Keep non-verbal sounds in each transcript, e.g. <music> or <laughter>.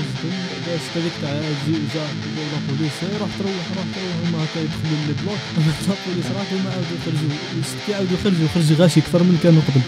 حاجتهم دازت هذيك تاع الزوجة لابوليس روح تروح روح تروح هما هكا يدخلوا للبلوك لابوليس راحوا هما عاودوا يخرجوا كي عاودوا يخرجوا خرج غاشي أكثر من كانوا قبل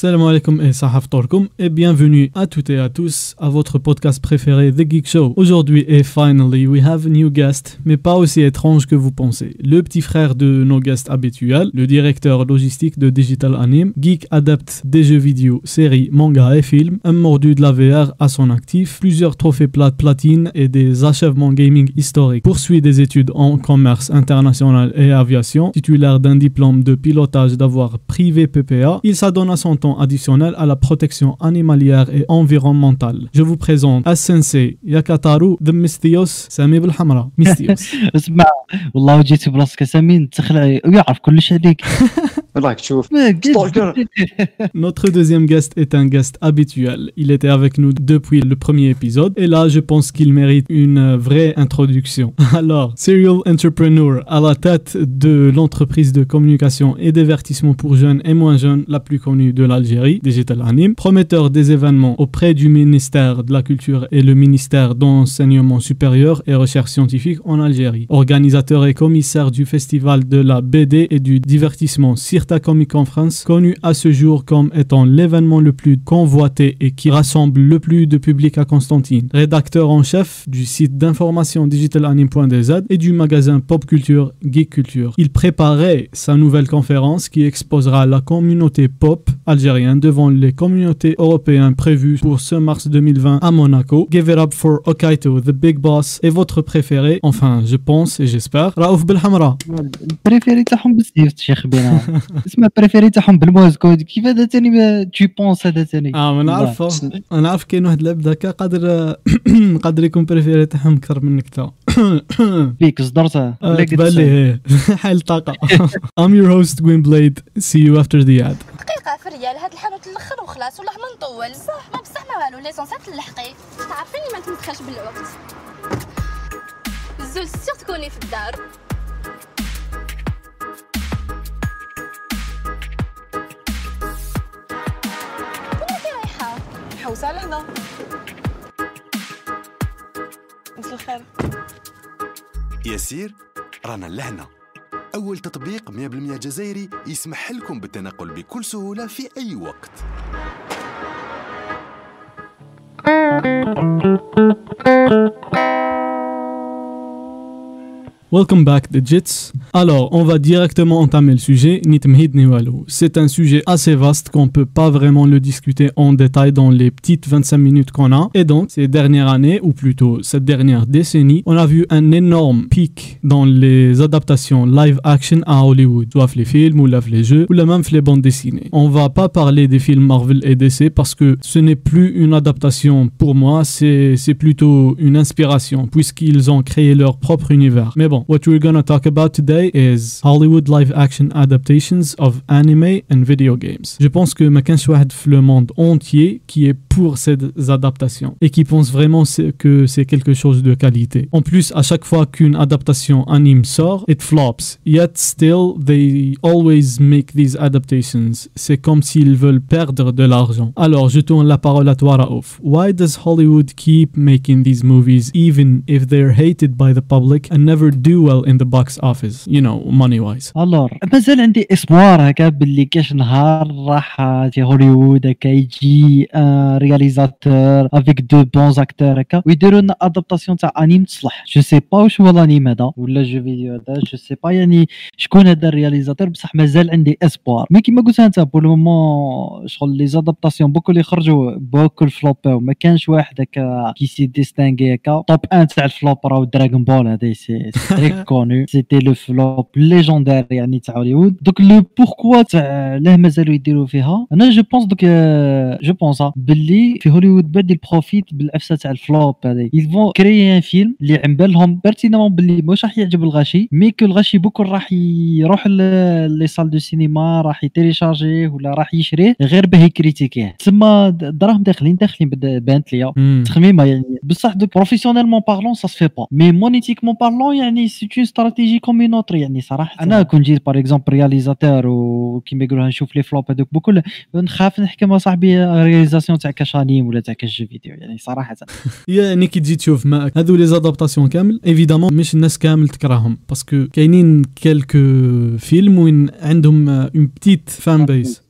Salam alaikum et sahaf torkum et bienvenue à toutes et à tous à votre podcast préféré The Geek Show. Aujourd'hui et finally we have a new guest, mais pas aussi étrange que vous pensez. Le petit frère de nos guests habituels, le directeur logistique de Digital Anime, geek adepte des jeux vidéo, séries, mangas et films, un mordu de la VR à son actif, plusieurs trophées plate platine et des achèvements gaming historiques. Poursuit des études en commerce international et aviation, titulaire d'un diplôme de pilotage d'avoir privé PPA, il s'adonne à son temps additionnel à la protection animalière et environnementale. Je vous présente As-Sensei Yakataru The Mystios Sami <laughs> بالحمراء Mystios. اسمع والله جيت براسك سامي تخلع ويعرف كل شيء عليك راك تشوف ما قلت- Stalker. Notre deuxième guest est un guest habituel. Il était avec nous depuis le premier épisode et là, je pense qu'il mérite une euh, vraie introduction. <laughs> Alors, serial entrepreneur à la tête de l'entreprise de communication et divertissement pour jeunes et moins jeunes la plus connue de Digital Anime, prometteur des événements auprès du ministère de la Culture et le ministère d'enseignement supérieur et recherche scientifique en Algérie, organisateur et commissaire du festival de la BD et du divertissement Cirta Comic Conference, connu à ce jour comme étant l'événement le plus convoité et qui rassemble le plus de public à Constantine, rédacteur en chef du site d'information digitalanime.dz et du magasin Pop Culture Geek Culture. Il préparait sa nouvelle conférence qui exposera la communauté pop algérienne devant les communautés européennes prévues pour ce mars 2020 à Monaco. Give it up for Okaito, the big boss, et votre préféré, enfin je pense et j'espère, Raouf Belhamra. البريفيري تاعهم بزاف شيخ بينا اسمع البريفيري تاعهم بالموز كود كيف هذا ثاني تي بونس هذا ثاني آه ما نعرفه أنا عارف كاين واحد العبد هكا قادر قادر يكون بريفيري تاعهم أكثر منك تا فيك صدرته آه، ولا قلت تبان لي إيه. حال طاقه I'm your host Gwyn Blade see you after the ad. دقيقة في الريال هاد الحانوت الأخر وخلاص والله ما نطول. صح ما بصح ما والو ليسونسات تلحقي تعرفيني ما تمدخلش بالوقت. الزول سيغ تكوني في الدار. وين كي رايحة؟ حوسة لهنا مساء الخير. ياسير رانا لهنا. أول تطبيق 100% جزائري يسمح لكم بالتنقل بكل سهولة في أي وقت. Welcome back Digits. Alors, on va directement entamer le sujet. C'est un sujet assez vaste qu'on peut pas vraiment le discuter en détail dans les petites 25 minutes qu'on a. Et donc, ces dernières années, ou plutôt cette dernière décennie, on a vu un énorme pic dans les adaptations live action à Hollywood, soit les films ou les jeux, ou même les bandes dessinées. On va pas parler des films Marvel et DC parce que ce n'est plus une adaptation pour moi, c'est plutôt une inspiration puisqu'ils ont créé leur propre univers. Mais bon, what we're gonna talk about today is Hollywood live action adaptations of anime and video games. Je pense que ma كانش واحد في le monde entier qui est pour ces adaptations et qui pense vraiment c'est- que c'est quelque chose de qualité. En plus, à chaque fois qu'une adaptation anime sort, it flops. Yet still, they always make these adaptations. C'est comme s'ils veulent perdre de l'argent. Alors, je tourne la parole à toi, Raouf. Why does Hollywood keep making these movies even if they're hated by the public and never do well in the box office? You know, money-wise. الور مازال عندي اسبوار هكا باللي كاش نهار راح تي هوليوود هكا يجي un réalisateur avec de bons acteurs هكا؟ ويديروا لنا adaptation تاع أنيم تصلح. je sais pas واش هو الأنيم هذا ولا jeu vidéo هذا je sais pas يعني شكون هذا ال réalisateur؟ بصح مازال عندي espoir. mais كيما قلت أنت pour le moment شغل les adaptations beaucoup اللي خرجوا beaucoup اللي flop او ما كانش واحد هكا qui s'est distingué هكا. top un تاع ال flop راهو دراغون بول هذا c'est très connu c'était le flop légendaire يعني تاع هوليوود donc le pourquoi تاع ليه مازالوا يديروا فيها أنا je pense donc je pense باللي في هوليوود بعد ils profitent بالعفسه تاع ال flop هذه ils vont créer un film اللي علابالهم pertinemment باللي مش راح يعجب الغاشي mais que الغاشي بكل راح يروح les salles de cinéma راح ي télécharger ه ولا راح يشريه غير باه ي critiquer ه تسمى دراهم داخلين داخلين بانت ليا مم. تخميمه يعني بصح donc professionnellement parlant ça se fait pas mais monétiquement parlant يعني c'est une stratégie comme une autre يعني صراحة أنا كون جيت par exemple réalisateur وكيما يقولوا نشوف les flops هذوك بكل نخاف نحكم صاحبي réalisation تاع كاش انيم ولا تاع كاش فيديو يعني صراحة. <laughs> يعني كي تجي تشوف معك هذو les adaptations كامل. évidemment مش الناس كامل تكرههم parce que كاينين quelques films وين عندهم une petite fan base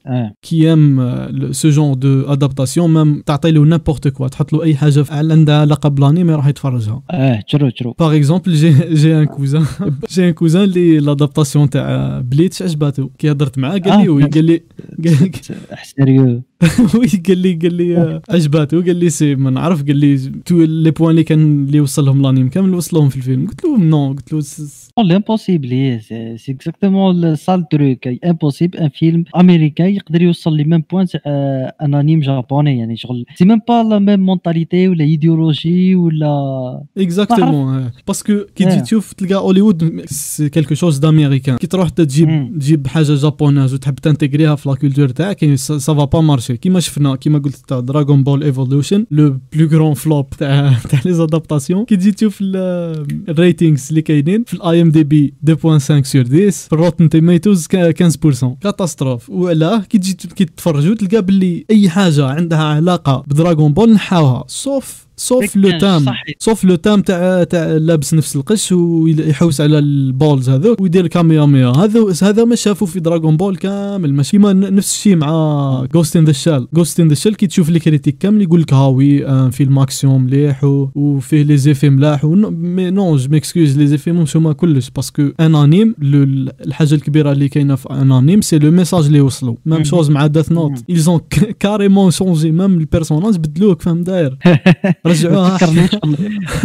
qui aime ce genre d'adaptations même تعطي له n'importe quoi تحط له أي حاجة عندها علاقه بالانيمي راح يتفرجها. آه true true par exemple j'ai j'ai un cousin j'ai un cousin اللي l'adaptation تاع Bleach عجباتو كي هضرت معاه قال لي. oui <laughs> قال لي <laughs> sérieux قال لي قال لي آه، عجباتو قال لي c'est ما نعرف قال لي tous les points اللي كان اللي وصلهم l'anime كامل وصلهم في الفيلم قلت له نو قلت له l'impossible c'est exactement ça le truc impossible un film américain يقدر يوصل les mêmes points تاع un anime japonais يعني شغل c'est même pas la même mentalité ولا ايديولوجي ولا exactement parce que كي تجي آه. تشوف تلقى هوليوود c'est quelque chose d'américain كي تروح تجيب. تجيب حاجة japonaise وتحب ت intégrer ها في la culture تاعك ça va pas marcher كيما شفنا كيما قلت تاع Dragon Ball Evolution le plus grand flop تاع تاع les adaptations كي تجي تشوف ال- ال ratings اللي كاينين في ال IMD بي 2.5 سور 10 في الروتن تيميتوز 15% كاتاستروف وعلاه كي تجي كي تتفرجوا تلقى باللي أي حاجة عندها علاقة بدراغون بول نحاوها. سوف سوف لو كان تام. سوف لو تام تاع تاع لابس نفس القش ويحوس على البولز هذوك ويدير كامياميا هذا هذا ما شافوا في دراغون بول كامل. ماشي ما نفس الشيء مع جوست ان ذا شال جوست ان ذا شال كي تشوف لي كريتيك كامل يقول لك هاوي آه فيلم اكسيون مليح وفيه لي زيفي ملاح مي نو جو ميكسكوز لي زيفي مش هما كلش باسكو ان انيم لو- الحاجة الكبيرة اللي كاينة في ان انيم سي لو ميساج اللي يوصلوا ميم. شوز مع داث نوت ont كاريمون شونجي ميم البيرسوناج بدلوك فهم داير. <laughs> رجعوها تفكرنيش شغل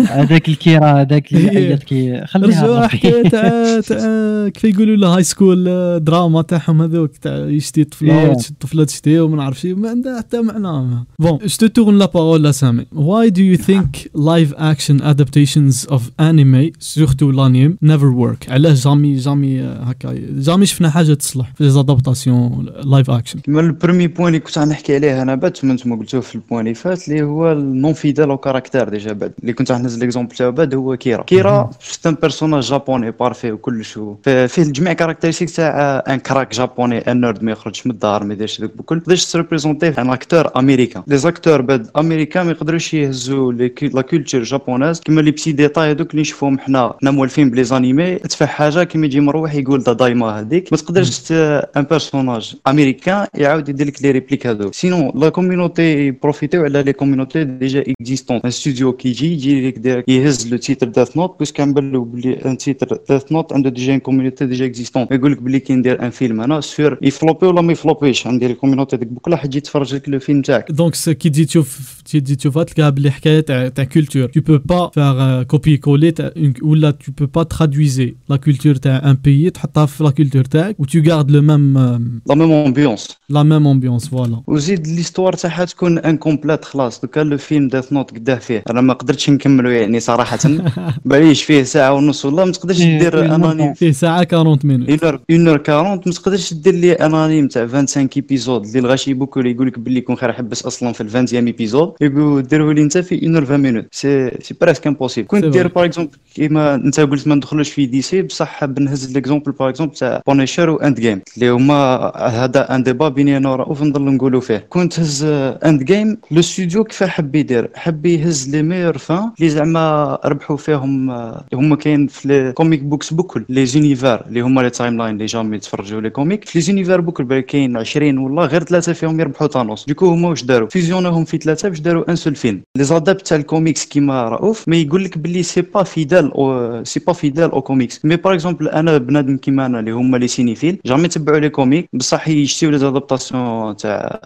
هذاك الكيرا هذاك اللي. عيط كي خليها رجعوا ربي. حكايه تاع تاع كيف يقولوا له هاي سكول آه، دراما تاعهم هذوك تاع يشتي طفله. الطفله تشتي وما نعرف شي ما عندها حتى معنى بون جو تو تورن لا بارول لا سامي why do you think live action adaptations of anime surtout l'anime never work علاش جامي جامي آه، هكا جامي شفنا حاجة تصلح في زادابتاسيون لايف اكشن كما البرومي بوان اللي كنت غنحكي عليه أنا بعد ما نتوما قلتوه في البوان اللي فات اللي هو النون فيدال أو كاركتير ديجا بعد اللي كنت غنهز ليكزومبل تاعو بعد هو كيرا كيرا سيت ان بيرسوناج جابوني بارفي وكلش فيه جميع كاركتيرستيك تاع ان كراك جابوني ان نيرد ما يخرجش من الدار ما يديرش ذوك بكل تقدرش تريبريزونتيه ان اكتور امريكان لي زاكتور بعد امريكان ما يقدروش يهزوا لا كولتور جابونيز كيما لي بسي ديتاي هذوك اللي نشوفهم حنا حنا مولفين بلي زانيمي تفح حاجة كيما يجي مروح يقول دا دايما هذيك ما تقدرش ان بيرسوناج امريكان يعاود يدير لك لي ريبليك هذوك سينون لا كوميونيتي بروفيتيو على لي كوميونيتي ديجا existantes un studio كي يجي يجي لك دير يهز le titre Death Note parce que كنبان له بلي un titre Death Note عنده déjà une community déjà existante يقول لك بلي كي ندير un film أنا sûr ي flopper ولا ما ي flopper ش عندي ال community ديك بكل واحد يجي يتفرج لك le film تاعك donc c- كي تجي تشوف كي تجي تشوفها تلقاها بلي حكايه تاع تاع culture tu peux pas faire copier-coller تاع une- ولا tu peux pas traduiser. La culture تاع un pays تحطها في la culture تاعك و tu gardes le même euh, la même ambiance la même ambiance voilà. وزيد l'histoire تاعها تكون incomplète خلاص دوكا le film Death Note قداه فيه. أنا ما قدرتش نكملو يعني صراحة. <laughs> باليش فيه ساعة ونص ولا ما تقدرش إيه، دير فيه un anime فيه ساعة 40 minutes. 1 heure 40 ما تقدرش دير لي un anime تاع 25 épisodes اللي الغاشي beaucoup اللي يقول لك باللي يكون خير حبس أصلا في ال 20 épisodes يقول ديروا لي انت في 1 heure 20 minutes c'est c'est presque impossible كنت دير. par exemple كيما انت قلت ما ندخلوش في DC بصح حاب نهز l'exemple par exemple تاع بونيشر واند جيم اللي هما هذا un débat بيني أنا ورؤوف نضل نقولوا فيه. كي تهز Endgame le studio كيف حب يدير؟ حب يهز les meilleures fins اللي زعما ربحوا فيهم آه، هما كاين في les comic books بوكل les univers اللي هما les timelines اللي jamais يتفرجوا les comics في les univers بوكل بل كاين 20 والله غير ثلاثة فيهم يربحوا تانوس دوكو هما واش داروا؟ فيزيونوهم في ثلاثة باش داروا un seul film les adaps تاع الكوميكس كيما رؤوف ما يقول لك باللي c'est pas fidèle aux c'est pas fidèle aux comics mais par exemple أنا بنادم كيما أنا اللي هما les cinéphiles jamais تبعوا les comics بصح يشتيو les adaptations تاع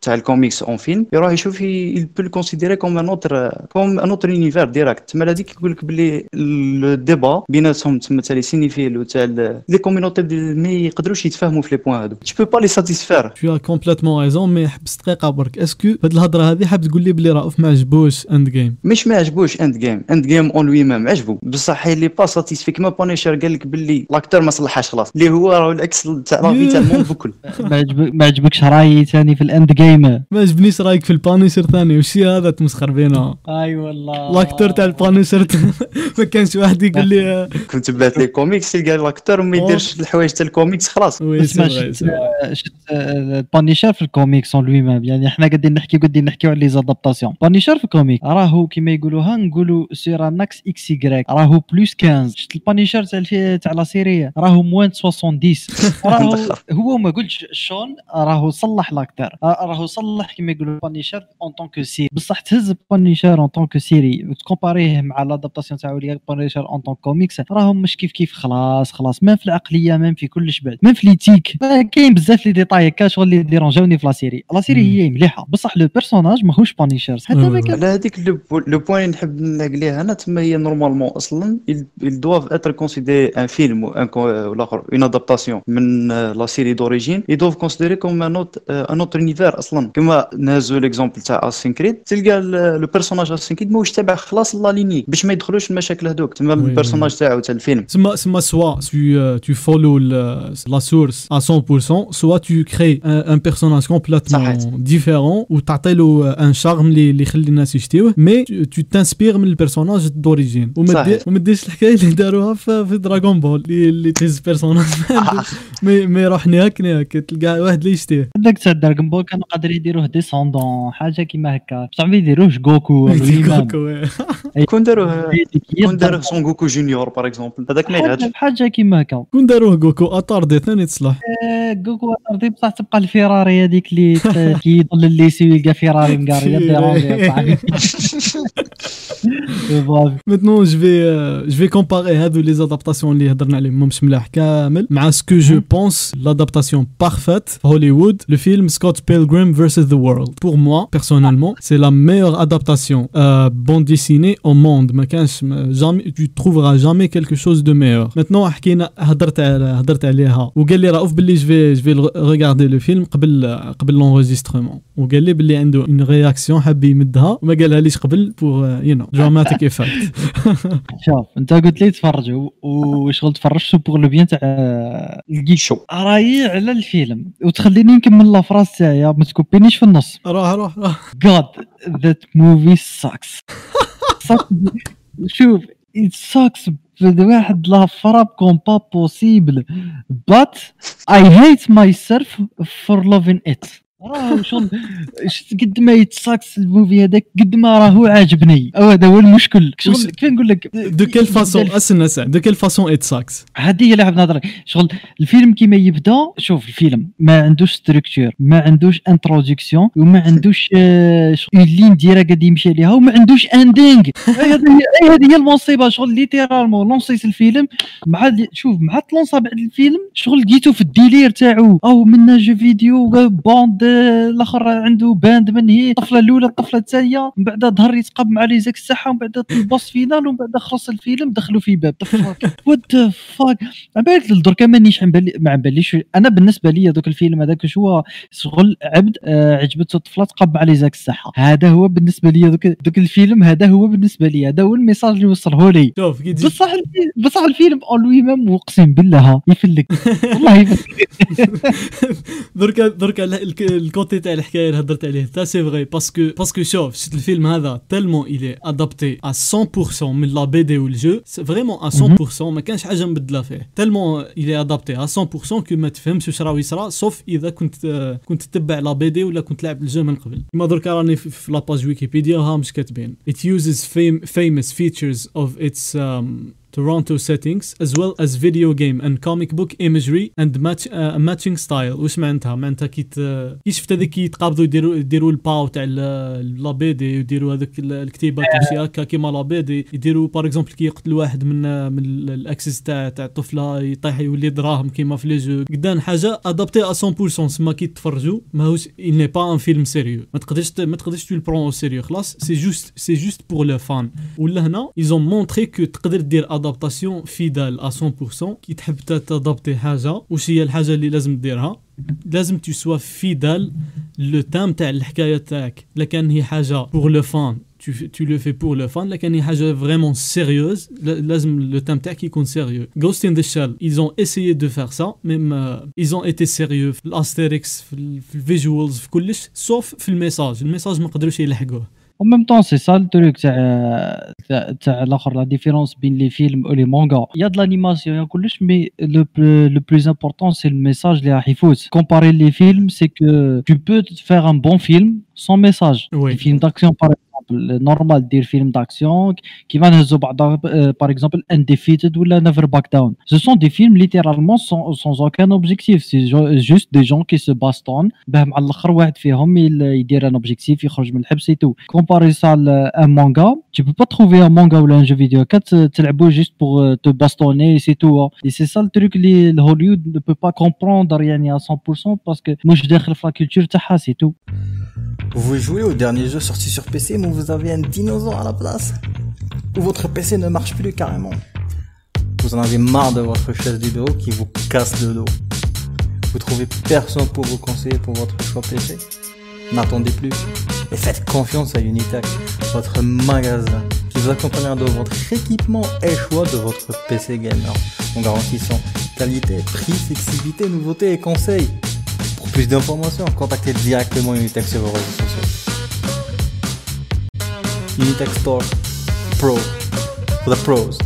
تاع ال comics en film يروح يشوف peut le considérer comme un autre comme un autre univers direct تما هذيك يقول لك باللي ال débat بيناتهم تما تاع les cinéphiles وتاع les communities ما يقدروش يتفاهموا في les points هادو peux pas les satisfaire. Tu as complètement raison mais حبس دقيقه برك est-ce que هاد الهضره هذه حاب تقول لي بلي رؤوف ما عجبوش Endgame مش ما عجبوش Endgame Endgame en lui-même عجبو بصح il est pas satisfait كيما Punisher قال لك باللي l'acteur ما صلحهاش خلاص اللي هو راه العكس تاع l'avis تاع ال monde بكل ما عجبك ما عجبكش رايي ثاني في ال Endgame ما عجبنيش رايك في ال Punisher ثاني وشي هذا تمسخر بينا أي والله. l'acteur تاع ال Punisher <laughs> ما كانش واحد يقول لي آه، كنت تبعت les comics تلقى l'acteur ما يديرش الحوايج تاع الكوميكس خلاص. سي سي بانيشر في الكوميكس اون لوي ميم يعني إحنا قاعدين نحكي قاعدين نحكيو على les adaptations Punisher في ال comic راهو كيما يقولوها نقولوا sur une échelle راهو plus 15 شفت ال Punisher تاع تاع la série راهو moins 70 <laughs> راهو <laughs> هو ما قلتش شون راهو صلح l'acteur راهو صلح كيما يقولوا Punisher en tant que série بصح تهز Punisher en tant que série وتكومباريه مع l'adaptation تاعو اللي Punisher en tant que comics راهم مش كيف كيف خلاص خلاص ما في العقليه ما في كلش بعد ما في l'éthique كاين بزاف les détails هكا شغل اللي ديرونجاوني في la série la série هي مليحه بصح le personnage ماهوش Punisher حتى ما Ouais, كان على هذيك le point اللي نحب نلقى ليه أنا تما هي normalement أصلا ils doivent être considérés un film ou un l'autre une adaptation من la série d'origine. Ils doivent considérer comme un autre un autre univers أصلا كما نهزوا l'exemple تاع Assassin's Creed تلقى le personnage Assassin's Creed ماهوش تابع خلاص la lignée باش ما يدخلوش المشاكل هذوك تما ال personnage تاعو تاع الفيلم. tu, euh, tu follow le- la source à 100%, soit tu crées un, un personnage complètement différent ou تعطيله un charme اللي اللي يخلي الناس يشتيوه tu, tu t'inspires من ال personnage d'origine وما ديرش الحكاية اللي داروها في, في Dragon Ball اللي, اللي تهز personnage mais mais يروح نهاك نهاك. تلقى واحد اللي يشتيه هذاك تاع Dragon Ball كانوا قادرين يديروه descendant حاجة كيما هكا. بصح ما يديروهش جوكو ولا إيمان. كوكو، إيه. كون داروه هذيك هي كون داروه الضربة. سون جوكو جونيور باغ اكزومبل هذاك ما يغادش حاجة حاجة كيما هكا كون داروه جوكو اطاردي ثاني تصلح آه، جوكو ارضي بصح تبقى الفيراري هذيك اللي ت- كي يضل الليسي ويلقى فيراري مقاريه ديرونجي صاحبي صافي. Maintenant, je vais, euh, je vais comparer هادو les adaptations اللي هضرنا عليهم مش ملاح كامل مع ce que je pense l'adaptation parfaite في Hollywood le film Scott Pilgrim vs. The World pour moi personnellement c'est la meilleure adaptation euh, bande dessinée au monde ما كانش ما- jamais tu trouveras jamais quelque chose de meilleur. Maintenant حكينا هضرت على هضرت عليها وقال لي رؤوف باللي je vais je vais le regarder le film قبل قبل l'enregistrement. وقال لي باللي عنده une réaction حاب يمدها وما قالها ليش قبل pour uh, you know dramatic effect. شوف انت قلت لي تفرج و- وشغل تفرجت pour le bien تاع ال geek شو رايي على الفيلم وتخليني نكمل la phrase تاعي ما تكوبينيش في النص روح روح روح God that movie movie sucks شوف it sucks واحد la phrase qu'on pas possible but I hate myself for loving it شغل شفت قد ما يت sucks ال movie هذاك قد ما راهو عاجبني. أو هذا هو المشكل. شغل كيف نقول لك؟ façon استنى ساعة. de quelle façon it sucks هذه هي la pire نظري شغل الفيلم كيما يبدأ شوف الفيلم ما عندوش structure ما عندوش introduction وما عندوش une ligne droite قاعد يمشي عليها وما عندوش ending هذه هي المصيبه شغل ليترالمون لونسيت الفيلم. مع شوف مع تلونسا بعد الفيلم شغل لقيتو في الديلير تاعو. أو منا جو فيديو بوند الآخر عنده باند من هي الطفلة الأولى الطفلة الثانية من بعد ظهر يتقب مع لي زاك الساحة ومن بعد البوس فينال ومن بعد خلص الفيلم دخلوا في باب. وات فاك على بالك دركا مانيش ما عم باليش أنا بالنسبة لي دوك الفيلم هذاك شو هو؟ شغل عبد آه عجبته الطفلة تقب على زاك الساحة. هذا هو بالنسبة لي دوك دوك الفيلم هذا هو بالنسبة لي. هذا هو الميساج اللي وصله لي شوف بصح بصح الفيلم en lui-même اقسم بالله يفلك. <laughs> والله يفلك. <laughs> دركا دركا ال- ال- ال côté تاع الحكاية اللي هضرت عليه ta c'est vrai parce que parce que شوف شفت الفيلم هذا tellement il est adapté à 100% من la BD وال jeu vraiment à 100% ما كانش حاجة مبدلة فيه. tellement il est adapté à 100% que ما تفهمش واش راه يصرى sauf إذا كنت كنت تتبع la BD ولا كنت لعب ال jeu من قبل. كيما دركا راني في- في la page ويكيبيديا ها مش كاتبين. It uses fam- famous features of its um, Toronto settings as well as video game and comic book imagery and match uh, matching style. واش معناتها؟ معناتها كي كي شفت هذاك يتقابضوا يديروا يديروا الباو تاع la BD يديروا هذاك ال- الكتيبات وشي هكا كيما la BD يديروا par exemple كي يقتل واحد من من ال- les ex تاع تاع الطفلة يطيح يولي دراهم كيما في les jeux. قدام حاجة adaptée à 100% سما كي تفرجوا ماهوش n'est pas un film sérieux. ما تقدرش ما تقدرش tu le sérieux خلاص c'est juste c'est juste pour le fun. ولا هنا ils ont montré تقدر دير adaptation fidèle à 100% كي تحب t'adapter حاجة وش هي الحاجة اللي لازم ديرها لازم tu sois fidèle le thème تاع الحكاية تاعك لا كان هي حاجة pour le fun tu, fais- tu le fais pour le fun لكن هي حاجة vraiment sérieuse لا- لازم le thème تاعك يكون sérieux. Ghost in the Shell ils ont essayé de faire ça même euh, ils ont été sérieux. في الـ esthétique في, ال- في الـ visuals في كلش sauf في الـ message الـ message ما قدروش يلحقوه En même temps, c'est ça le truc, c'est euh, la différence entre les films et les mangas. Il y a de l'animation, mais le, plus important, c'est le message de Hifous. Comparer les films, c'est que tu peux faire un bon film sans message. Oui. Les d'action, par exemple normal dire film d'action, qui va نهزو بعض, euh, par exemple, Undefeated ou Never Back Down. Ce sont des films littéralement sans, sans aucun objectif. C'est ju- juste des gens qui se bastonnent. باه مع الآخر واحد فيهم يل- يدير ان اوبجيكتيف يخرج من الحبس et tout. Comparer ça à un manga, tu peux pas trouver un manga ou un jeu vidéo 4 تلعبوا juste pour euh, te bastonner et c'est tout. hein. Et c'est ça le truc اللي le Hollywood ne peut pas comprendre يعني à 100% parce que مش داخل في la culture تاعها c'est tout. Vous jouez au dernier jeu sorti sur PC mais vous avez un dinosaure à la place. Ou votre PC ne marche plus carrément. Vous en avez marre de votre chaise du bureau qui vous casse le dos. Vous trouvez personne pour vous conseiller pour votre choix PC N'attendez plus et faites confiance à Unitech, votre magasin qui vous accompagnera dans votre équipement et choix de votre PC gamer. En garantissant qualité, prix, flexibilité, nouveautés et conseils Pour plus d'informations, contactez directement Unitech sur vos réseaux sociaux. Unitech Store Pro for the pros.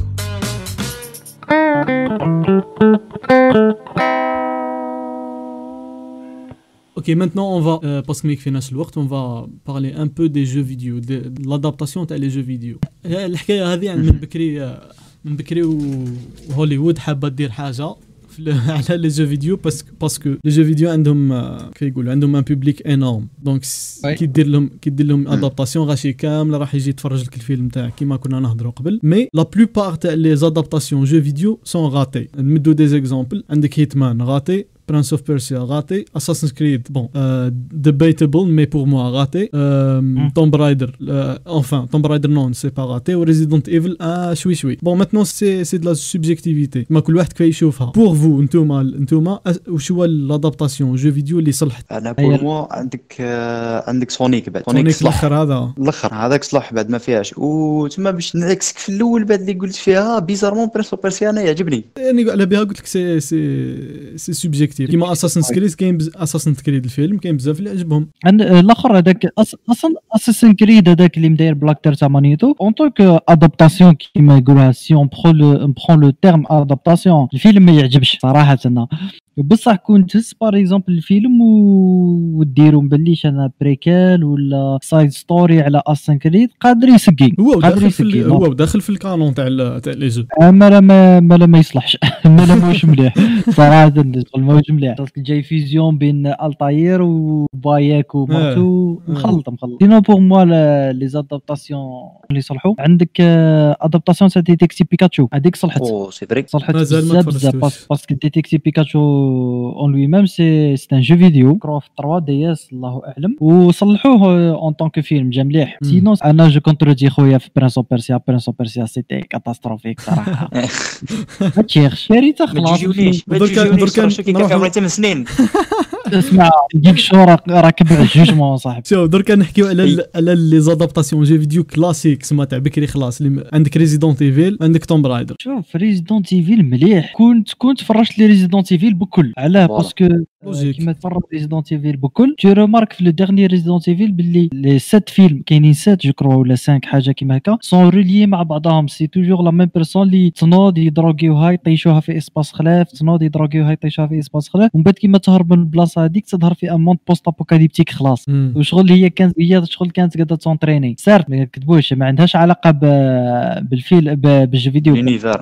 Ok, maintenant on va, euh, parce que ميك فيناش الوقت, on va parler un peu des jeux vidéo, de, de l'adaptation تاع les jeux vidéo. هي الحكايه هذه يعني من بكري آه، من بكري و- وهوليوود حابه دير حاجه في ال- على les jeux vidéo parce que parce que les jeux vidéo عندهم آه، كي يقولوا عندهم un public énorme donc Ouais. كي دير لهم كي دير لهم adaptation غاشي كامله راح يجي يتفرج لك الفيلم تاعك كيما كنا نهضروا قبل mais la plupart تاع les adaptations jeux vidéo sont ratées نمدو des exemples عندك هيتمان raté Prince of Persia raté, Assassin's Creed bon euh, debatable mais pour moi raté, euh, Tomb Raider euh, enfin Tomb Raider non c'est pas raté. Ou Resident Evil ah شوي شوي bon maintenant c'est c'est de la subjectivité. ما كل واحد كيف يشوفها pour vous نتوما نتوما وش هو l'adaptation jeu vidéo اللي صلحت أنا بور موا عندك آه، عندك سونيك بعد. سونيك صلح الآخر هذا الآخر هذاك صلح بعد ما فيهاش. وتما باش نعكسك في الأول بعد اللي قلت فيها bizarrement برينس اوف بيرسيا أنا يعجبني. يعني على بها قلت لك سي سي سي سوبجيكتيف كيما اساسن كريد كاين اساسن كريد الفيلم كاين بزاف اللي عجبهم. عند الأخر هذاك أصلا اساسن كريد هذاك اللي مداير بلاكتر تاع مانيتو اون طونك ادابتاسيون كيما يقولوها سي اون برون لو تيرم ادابتاسيون الفيلم ما يعجبش صراحة. بصح كون تهز باغ اكزومبل الفيلم وديرو مبليش أنا بريكال ولا سايد ستوري على اساسن كريد قادر يسقي هو قادر داخل في هو داخل في الكانون تاع تاع لي جو ما لا ما ما لا ما يصلحش. <laughs> ما لا ماهوش مليح. صراحة نقول ماهوش مليح. جاي vision بين التاير وباياك ومارتو آه. مخلط مخلط sinon pour moi les adaptations اللي صلحوا عندك adaptation تاع ديتيكتيف بيكاتشو هذيك صلحت. oh c'est vrai صلحت بزاف بزاف. parce que ديتيكتيف بيكاتشو en lui-même c'est c'est un jeu vidéo je crois في 3DS الله اعلم وصلحوه en tant que film جا مليح. sinon أنا je contredis خويا في برينس اوف بيرسيا برينس اوف بيرسيا c'était catastrophique صراحة ما تشيخش ما خلاص ما دركا شو كي كان نروحو- عمري 8 سنين اسمع dites-ous راك راك بالـ jugement صاحبي شوف درك نحكيو على على les adaptations jeux vidéo classiques سما تاع بكري خلاص عندك ريزيدونت ايفيل عندك توم رايدر شوف ريزيدونت ايفيل مليح كنت كنت فرجت les ريزيدونت ايفيل بكل علاه. parce que. كيما تفرج ريزيدونت ايفيل بكل tu remarques في le dernier ريزيدونت ايفيل باللي les sept films كاينين sept jeux je crois ولا 5 حاجة كيما هكا sont reliés مع بعضهم. c'est toujours la même personne اللي تنوض يدروغيوها يطيشوها في espace خلاف تنوض يدروغيوها يطيشوها في espace خلاف ومن بعد كيما تهرب من البلاصه هذيك تظهر في un monde post-apocalyptique خلاص. وشغل هي كانت هي شغل كانت قاعدة t'entraîner سارت ما نكذبوش ما عندهاش علاقة بالفيل بالـ jeu vidéo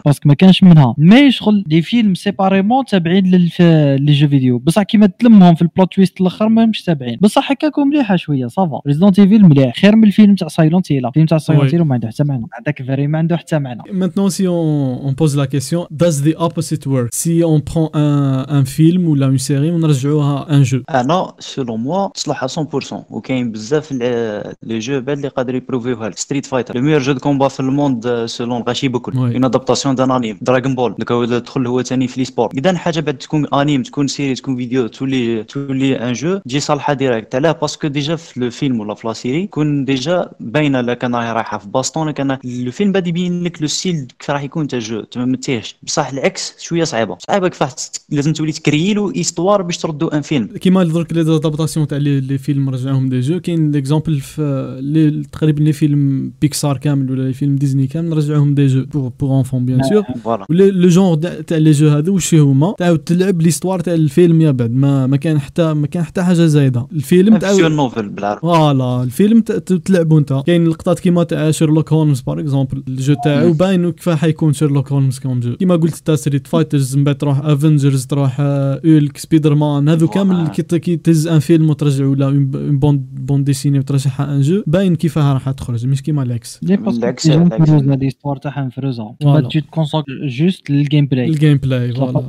parce que ما كانش منها mais شغل des films séparément تابعين للف... les jeux vidéo بصح كيما تلمهم في الـ plot twist الأخر ما همش تابعين بصح هكاكو مليحة شوية ça va ريزيدونت ايفيل مليح. خير من الفيلم تاع سايلنت هيل الفيلم تاع. سايلنت هيل ما عنده حتى معنى. هذاك vrai ما عنده حتى معنى. Maintenant, si on, on pose la question, does the opposite work? Si on prend un, un film ou là, une série, on رجعوها un jeu. أنا selon moi تصلح 100% وكاين بزاف les jeux بعد اللي قادر يبروفيوها ستريت فايتر le meilleur jeu de combat في الـ monde selon غاشي بكل. une adaptation d'un anime دراغون بول donc تدخل هو ثاني في les sports اذا حاجة بعد تكون انيم تكون série تكون فيديو تولي تولي un jeu تجي صالحه direct علاه parce que déjà في le film ولا في la série يكون déjà باينه لا كان راهي رايحه في baston كان le film بعد يبين لك le style كيف راح يكون تاع jeu تيهش بصح العكس شوية صعيبه صعيبه كيفاش لازم تولي tu crées l'histoire باش تردو un film كيما درك les adaptations تاع les films رجعوهم des jeux كاين l'exemple في تقريبا les films بيكسار كامل ولا les films ديزني كامل رجعوهم des jeux pour pour enfants bien sûr le genre تاع les jeux هذو واش هما تعاود تلعب l'histoire تاع الفيلم يا بعد ما ما كان حتى ما كان حتى حاجة زايدة. الفيلم novel بالعربي. voilà الفيلم ت- ت- تلعبوا انت. كاين لقطات كيما تاع شيرلوك هولمز par exemple الـ jeu تاعو باين كيف حيكون شيرلوك هولمز comme jeu كيما قلت تاع ستريت فايترز من بعد تروح افنجرز تروح اولك سبيدر مان هذو كامل. كي تهز un film وترجعوا ولا une bande bande dessinée وترجعها un jeu باين كيفاه راح تخرج. مش كيما بالعكس. مفروزه l'histoire تاعها مفروزه تجي te concentrer juste للـ gameplay الـ gameplay voilà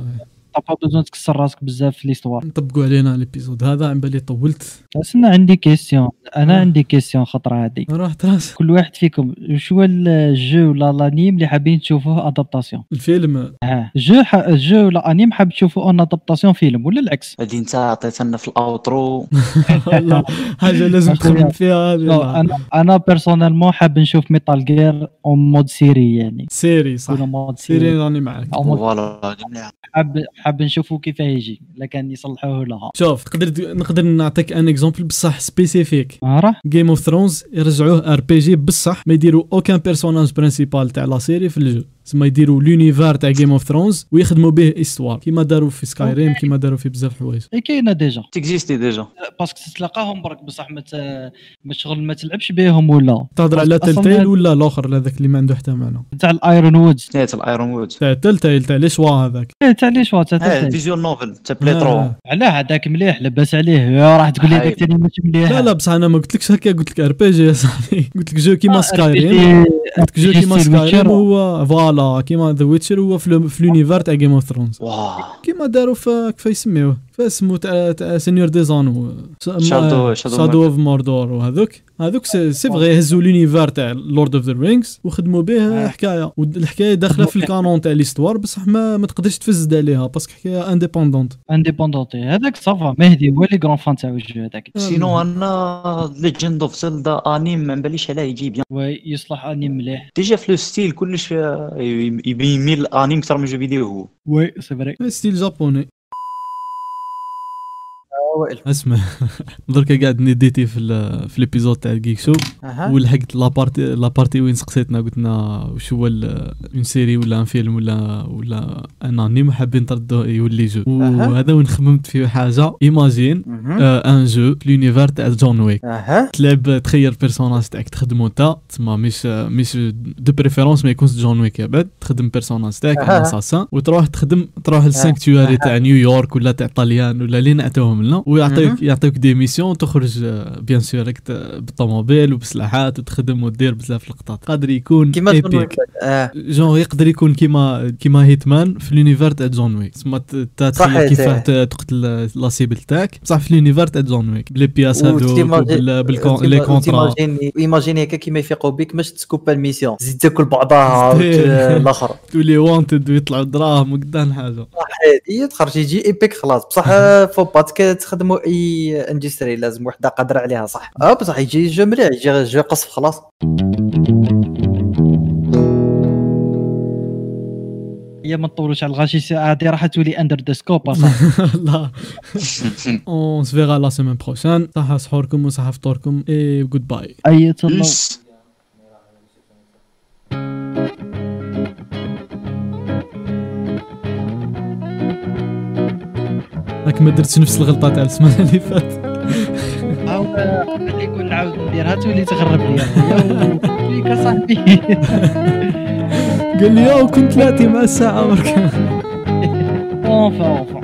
t'as pas besoin تكسر راسك بزاف في l'histoire نطبقوا علينا الـ épisode هذا عن بالي طولت. أنا عندي question أنا آه. عندي question خطرة هذه راحت راس كل واحد فيكم شو هو الـ jeu ولا l'anime اللي حابين تشوفوه؟ adaptation الفيلم. آه jeu ح... jeu ولا أنيم حاب تشوفوه en adaptation film ولا العكس؟ هادي أنت عطيتنا في ال outro. <laughs> حاجة لازم تخمم فيها لا، هذه أنا أنا personnellement حاب نشوف Metal Gear en mode série يعني. série صح. série راني mode- voilà هادي مليحة. حاب حاب نشوفوا كيف يجي لا كان يصلحوه لها شوف تقدر نقدر نعطيك un exemple بصح spécifique ما راه. Game of Thrones يرجعوه RPG بصح ما يديروا aucun personnage principal تاع la série في ال jeu تسمى يديروا l'univers تاع Game of Thrones ويخدموا به histoire كيما داروا في Skyrim كيما داروا في بزاف حوايج إي كاينة déjà. تكزيستي ديجا. parce que تتلاقاهم برك بصح ما شغل ما تلعبش بهم ولا. تهضر على Telltale ولا الآخر هذاك اللي ما عنده حتى معنى تاع ال Ironwoods نهاية ال Ironwood تاع Telltale تاع les choix هذاك. إيه، تاع les choix تاع. visual novel تاع بليترو آه. علاه هذاك مليح لباس عليه. راح تقول لي هذاك حايب. ثاني ماشي مليح. لا لا بصح أنا ما قلتلكش هكا قلت لك RPG يا صاحبي. <laughs> قلت لك jeu كيما آه، Skyrim قلت لك jeu كيما Skyrim. هو voilà. كيما The Witcher هو في l'univers تاع Game of Thrones كيما داروا في كيف يسميوه فاسمو تاع تاع Seigneur des anneaux Shadow Shadow of Mordor وهذوك هذوك. c'est vrai هزوا l'univers تاع Lord of the Rings وخدموا به حكاية. والحكاية داخلة في ال canon تاع l'histoire بصح ما ما تقدرش تفزد عليها parce que حكاية indépendante indépendante هذاك ça va مهدي هو اللي grand fan تاع ال jeu هذاك. sinon أنا Legend of Zelda anime ما نباليش عليه يجي bien. Oui يصلح اني مليح déjà في le style كلش آه، يبي يميل الانيم أكثر من jeu vidéo هو. Oui c'est vrai style japonais. وائل اسمع. <laughs> دركا قاعد نديتي في في ال épisode تاع ال Geek Show أها. ولحقت la partie la partie وين سقسيتنا قلتنا وش هو ال- une série ولا un film ولا ولا un anime حابين تردو يولي jeu. أها. وهذا وين خممت في حاجة. Imagine. un jeu في l'univers تاع John Wick أها. تلعب تخير personnage تاعك تخدمو انت. تسمى مش مش de préférence ما يكونش John Wick ابد تخدم personnage تاعك. أساسا وتروح تخدم تروح لل sanctuary تاع نيويورك ولا تاع طليان ولا اللي نعطوهم لنا. ويعطيك يعطيك des missions تخرج آه، bien sûr راك ت- بالطوموبيل وبسلاحات وتخدم ودير بزاف لقطات قادر يكون كيما jeu épique آه. jeu يقدر يكون كيما كيما Hitman في l'univers تاع John Wick تسمى كيفاه تقتل la cible تاعك بصح في l'univers تاع John Wick ب les pièces بالكون- les contrats imagine هكا كيما يفيقوا بك باش تسكوبا ال mission تزيد تاكل بعضها. الآخر تولي wanted ويطلعوا دراهم وقدام حاجة هي تخرج يجي épique خلاص. بصح آه، فو با تك- تخدموا أي industry لازم وحدة قادرة عليها صح؟ آه بصح يجي jeu مليح يجي jeu قصف خلاص. هي ما نطولوش على الغاشي هادي راح تولي under the scope اصاحبي لا. Se verra la semaine prochaine. صحة سحوركم وصحة فطوركم et goodbye. اي تطلع Peace. راك ما درتش نفس الغلطة تاع السمانة اللي فاتت. اللي يكون نعاود نديرها تولي تغرب لي فيك اصاحبي قال لي كنت ثلاثي مع الساعة برك اونفا اونفا